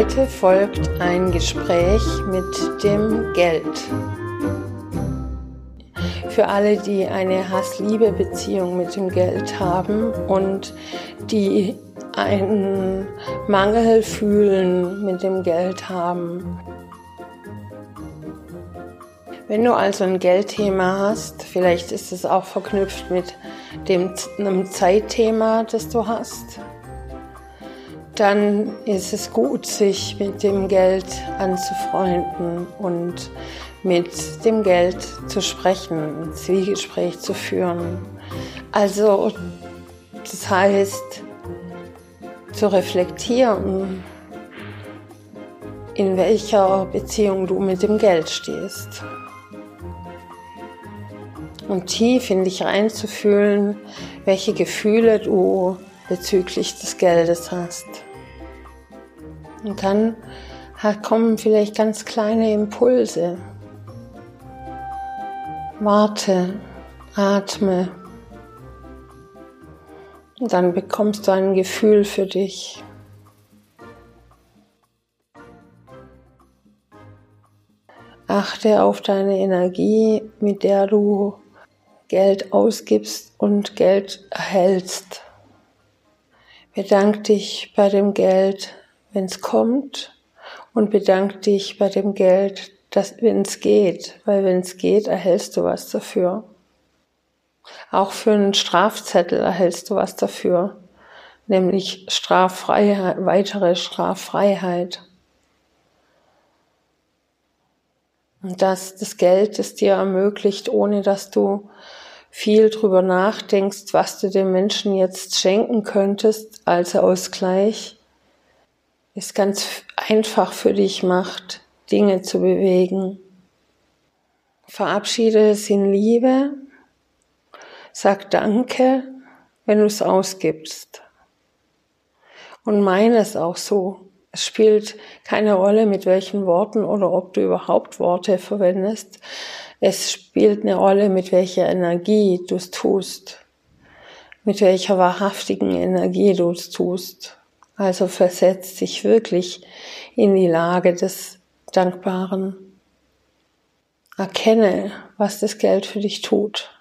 Heute folgt ein Gespräch mit dem Geld. Für alle, die eine Hass-Liebe-Beziehung mit dem Geld haben und die einen Mangel fühlen mit dem Geld haben. Wenn du also ein Geldthema hast, vielleicht ist es auch verknüpft mit dem, einem Zeitthema, das du hast, dann ist es gut, sich mit dem Geld anzufreunden und mit dem Geld zu sprechen, ein Zwiegespräch zu führen. Also, das heißt, zu reflektieren, in welcher Beziehung du mit dem Geld stehst. Und tief in dich reinzufühlen, welche Gefühle du bezüglich des Geldes hast. Und dann kommen vielleicht ganz kleine Impulse. Warte, atme. Und dann bekommst du ein Gefühl für dich. Achte auf deine Energie, mit der du Geld ausgibst und Geld erhältst. Bedank dich bei dem Geld, wenn es kommt und bedank dich bei dem Geld, wenn es geht, weil wenn es geht, erhältst du was dafür. Auch für einen Strafzettel erhältst du was dafür, nämlich Straffreiheit, weitere Straffreiheit. Und dass das Geld es dir ermöglicht, ohne dass du viel drüber nachdenkst, was du dem Menschen jetzt schenken könntest als Ausgleich, es ganz einfach für dich macht, Dinge zu bewegen. Verabschiede es in Liebe, sag Danke, wenn du es ausgibst. Und meine es auch so. Es spielt keine Rolle, mit welchen Worten oder ob du überhaupt Worte verwendest. Es spielt eine Rolle, mit welcher Energie du es tust, mit welcher wahrhaftigen Energie du es tust. Also versetzt dich wirklich in die Lage des Dankbaren. Erkenne, was das Geld für dich tut.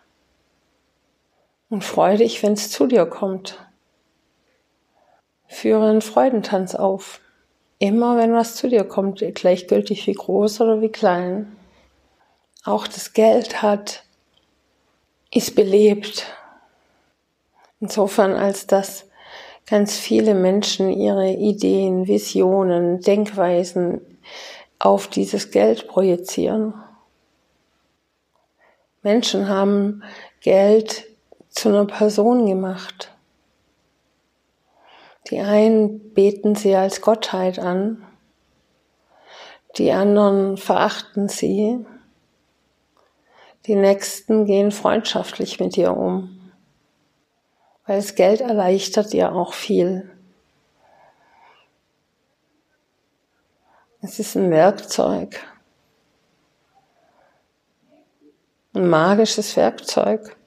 Und freu dich, wenn es zu dir kommt. Führe einen Freudentanz auf. Immer wenn was zu dir kommt, gleichgültig wie groß oder wie klein. Auch das Geld hat, ist belebt. Insofern, als dass ganz viele Menschen ihre Ideen, Visionen, Denkweisen auf dieses Geld projizieren. Menschen haben Geld zu einer Person gemacht. Die einen beten sie als Gottheit an, die anderen verachten sie, die nächsten gehen freundschaftlich mit ihr um weil das Geld erleichtert dir auch viel. Es ist ein Werkzeug, ein magisches Werkzeug.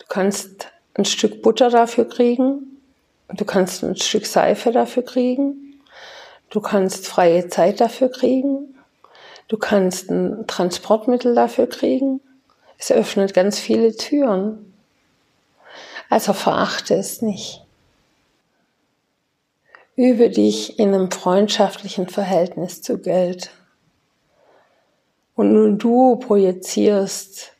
Du kannst ein Stück Butter dafür kriegen, du kannst ein Stück Seife dafür kriegen, du kannst freie Zeit dafür kriegen, du kannst ein Transportmittel dafür kriegen. Es öffnet ganz viele Türen. Also verachte es nicht. Übe dich in einem freundschaftlichen Verhältnis zu Geld. Und nun du projizierst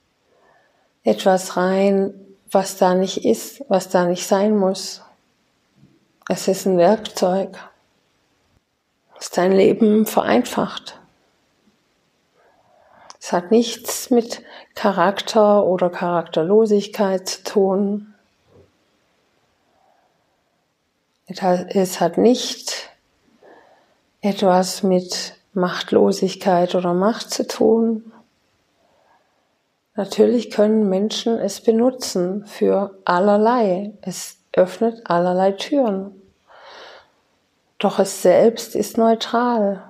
etwas rein, was da nicht ist, was da nicht sein muss. Es ist ein Werkzeug, das dein Leben vereinfacht. Es hat nichts mit Charakter oder Charakterlosigkeit zu tun. Es hat nicht etwas mit Machtlosigkeit oder Macht zu tun. Natürlich können Menschen es benutzen für allerlei. Es öffnet allerlei Türen. Doch es selbst ist neutral.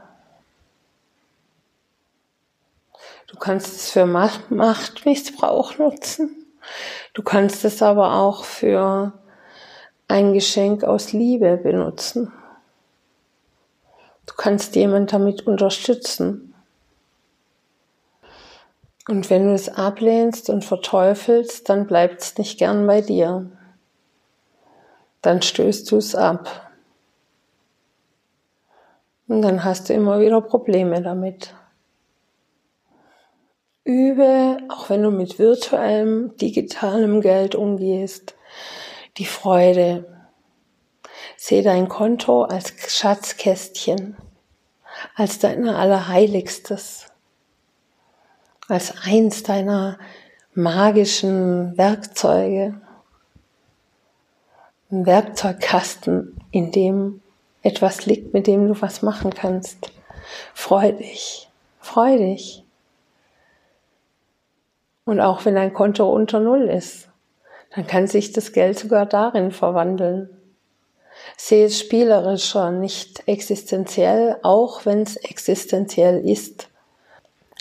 Du kannst es für Machtmissbrauch nutzen. Du kannst es aber auch für ein Geschenk aus Liebe benutzen. Du kannst jemand damit unterstützen. Und wenn du es ablehnst und verteufelst, dann bleibt es nicht gern bei dir. Dann stößt du es ab. Und dann hast du immer wieder Probleme damit. Übe, auch wenn du mit virtuellem, digitalem Geld umgehst, die Freude. Seh dein Konto als Schatzkästchen, als dein Allerheiligstes als eins deiner magischen Werkzeuge. Ein Werkzeugkasten, in dem etwas liegt, mit dem du was machen kannst. Freu dich, freu dich. Und auch wenn dein Konto unter Null ist, dann kann sich das Geld sogar darin verwandeln. Sehe es spielerischer, nicht existenziell, auch wenn es existenziell ist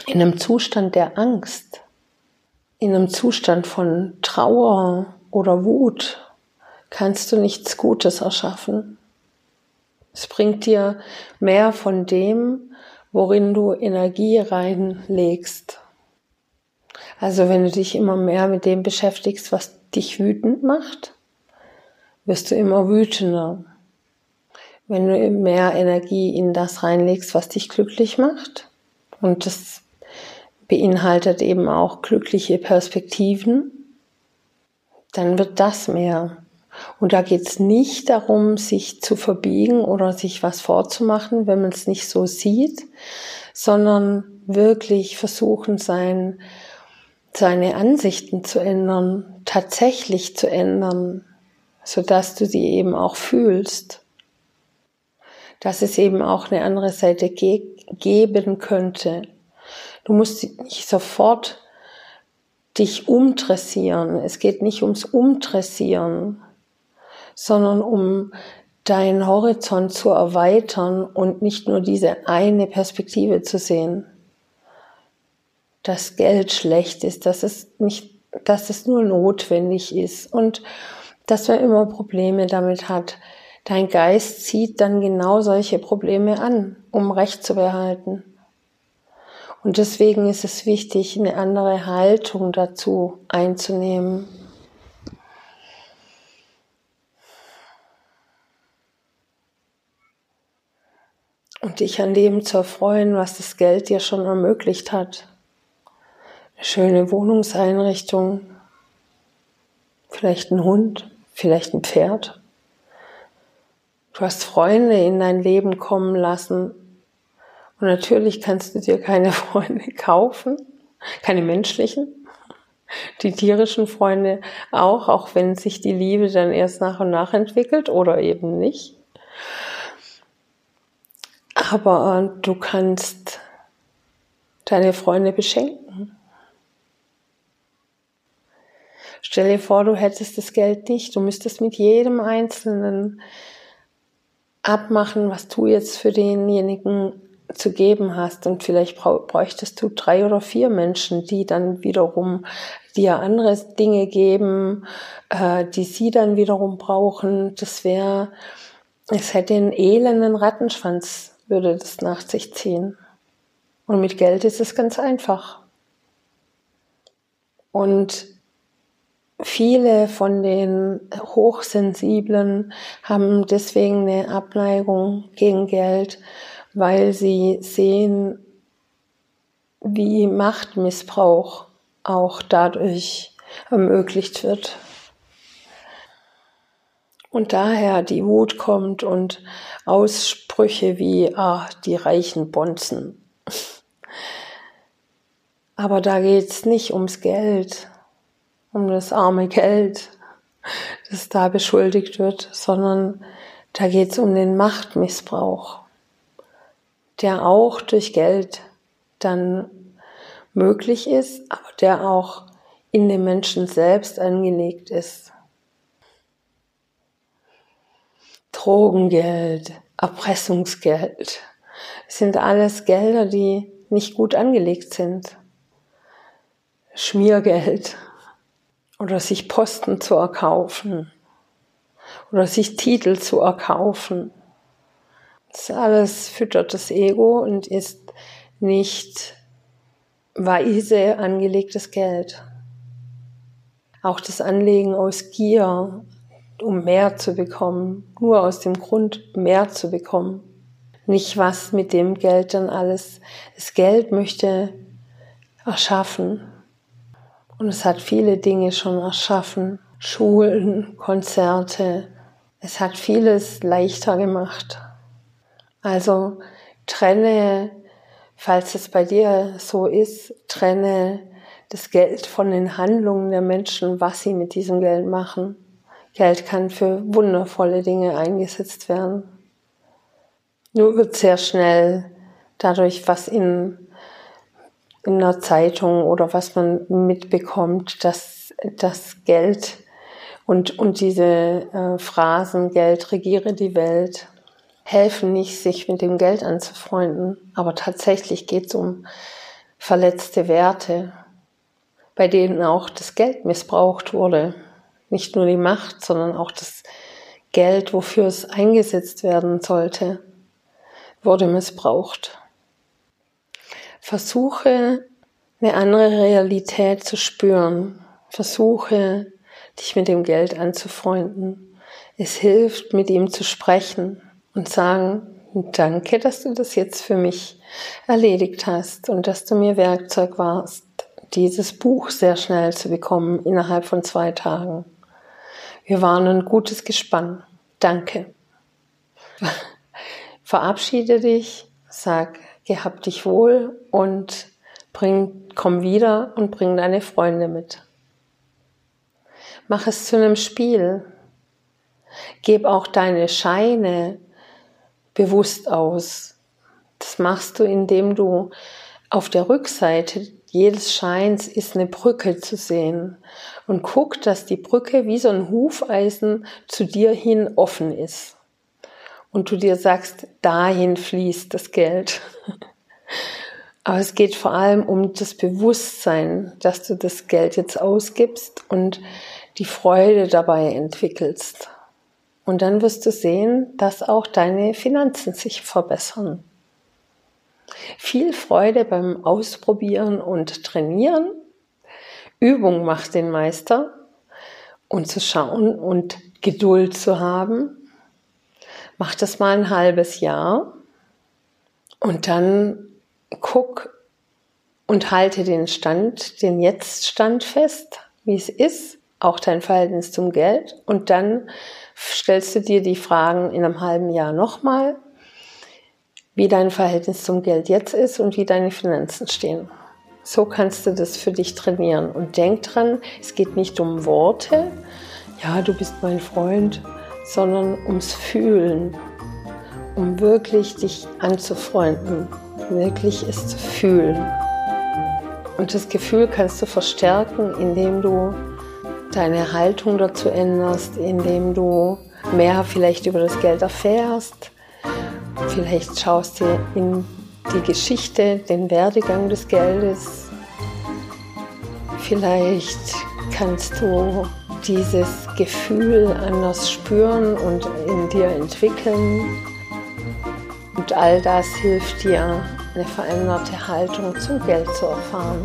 in einem Zustand der Angst, in einem Zustand von Trauer oder Wut, kannst du nichts Gutes erschaffen. Es bringt dir mehr von dem, worin du Energie reinlegst. Also wenn du dich immer mehr mit dem beschäftigst, was dich wütend macht, wirst du immer wütender. Wenn du mehr Energie in das reinlegst, was dich glücklich macht, und das beinhaltet eben auch glückliche Perspektiven, dann wird das mehr. Und da geht es nicht darum, sich zu verbiegen oder sich was vorzumachen, wenn man es nicht so sieht, sondern wirklich versuchen, sein, seine Ansichten zu ändern, tatsächlich zu ändern, sodass du sie eben auch fühlst. Dass es eben auch eine andere Seite ge geben könnte, Du musst nicht sofort dich umdressieren. Es geht nicht ums Umdressieren, sondern um deinen Horizont zu erweitern und nicht nur diese eine Perspektive zu sehen. Dass Geld schlecht ist, dass es nicht, dass es nur notwendig ist und dass man immer Probleme damit hat. Dein Geist zieht dann genau solche Probleme an, um Recht zu behalten. Und deswegen ist es wichtig, eine andere Haltung dazu einzunehmen. Und dich an dem zu erfreuen, was das Geld dir schon ermöglicht hat. Schöne Wohnungseinrichtung, vielleicht ein Hund, vielleicht ein Pferd. Du hast Freunde in dein Leben kommen lassen, und natürlich kannst du dir keine Freunde kaufen, keine menschlichen, die tierischen Freunde auch, auch wenn sich die Liebe dann erst nach und nach entwickelt oder eben nicht. Aber du kannst deine Freunde beschenken. Stell dir vor, du hättest das Geld nicht. Du müsstest mit jedem Einzelnen abmachen, was du jetzt für denjenigen zu geben hast und vielleicht bräuchtest du drei oder vier Menschen, die dann wiederum dir andere Dinge geben, äh, die sie dann wiederum brauchen. Das wäre, es hätte einen elenden Rattenschwanz, würde das nach sich ziehen. Und mit Geld ist es ganz einfach. Und viele von den Hochsensiblen haben deswegen eine Abneigung gegen Geld, weil sie sehen, wie Machtmissbrauch auch dadurch ermöglicht wird. Und daher die Wut kommt und Aussprüche wie, ah, die reichen Bonzen. Aber da geht's nicht ums Geld, um das arme Geld, das da beschuldigt wird, sondern da geht's um den Machtmissbrauch der auch durch Geld dann möglich ist, aber der auch in dem Menschen selbst angelegt ist. Drogengeld, Erpressungsgeld, sind alles Gelder, die nicht gut angelegt sind. Schmiergeld oder sich Posten zu erkaufen oder sich Titel zu erkaufen Das alles füttert das Ego und ist nicht weise angelegtes Geld. Auch das Anlegen aus Gier, um mehr zu bekommen, nur aus dem Grund, mehr zu bekommen. Nicht was mit dem Geld dann alles. Das Geld möchte erschaffen. Und es hat viele Dinge schon erschaffen. Schulen, Konzerte. Es hat vieles leichter gemacht. Also trenne, falls es bei dir so ist, trenne das Geld von den Handlungen der Menschen, was sie mit diesem Geld machen. Geld kann für wundervolle Dinge eingesetzt werden. Nur wird sehr schnell dadurch, was in, in einer Zeitung oder was man mitbekommt, dass das Geld und, und diese äh, Phrasen, Geld regiere die Welt, helfen nicht, sich mit dem Geld anzufreunden. Aber tatsächlich geht es um verletzte Werte, bei denen auch das Geld missbraucht wurde. Nicht nur die Macht, sondern auch das Geld, wofür es eingesetzt werden sollte, wurde missbraucht. Versuche eine andere Realität zu spüren. Versuche dich mit dem Geld anzufreunden. Es hilft, mit ihm zu sprechen und sagen, danke, dass du das jetzt für mich erledigt hast und dass du mir Werkzeug warst, dieses Buch sehr schnell zu bekommen, innerhalb von zwei Tagen. Wir waren ein gutes Gespann. Danke. Verabschiede dich, sag, gehab dich wohl und bring, komm wieder und bring deine Freunde mit. Mach es zu einem Spiel. Gib auch deine Scheine bewusst aus. Das machst du, indem du auf der Rückseite jedes Scheins ist eine Brücke zu sehen. Und guck, dass die Brücke wie so ein Hufeisen zu dir hin offen ist. Und du dir sagst, dahin fließt das Geld. Aber es geht vor allem um das Bewusstsein, dass du das Geld jetzt ausgibst und die Freude dabei entwickelst. Und dann wirst du sehen, dass auch deine Finanzen sich verbessern. Viel Freude beim Ausprobieren und Trainieren. Übung macht den Meister. Und zu schauen und Geduld zu haben. Mach das mal ein halbes Jahr. Und dann guck und halte den Stand, den Jetzt-Stand fest, wie es ist, auch dein Verhältnis zum Geld. Und dann stellst du dir die Fragen in einem halben Jahr nochmal wie dein Verhältnis zum Geld jetzt ist und wie deine Finanzen stehen. So kannst du das für dich trainieren. Und denk dran, es geht nicht um Worte, ja, du bist mein Freund, sondern ums Fühlen, um wirklich dich anzufreunden, wirklich es zu fühlen. Und das Gefühl kannst du verstärken, indem du deine Haltung dazu änderst, indem du mehr vielleicht über das Geld erfährst, Vielleicht schaust du in die Geschichte, den Werdegang des Geldes. Vielleicht kannst du dieses Gefühl anders spüren und in dir entwickeln. Und all das hilft dir, eine veränderte Haltung zum Geld zu erfahren.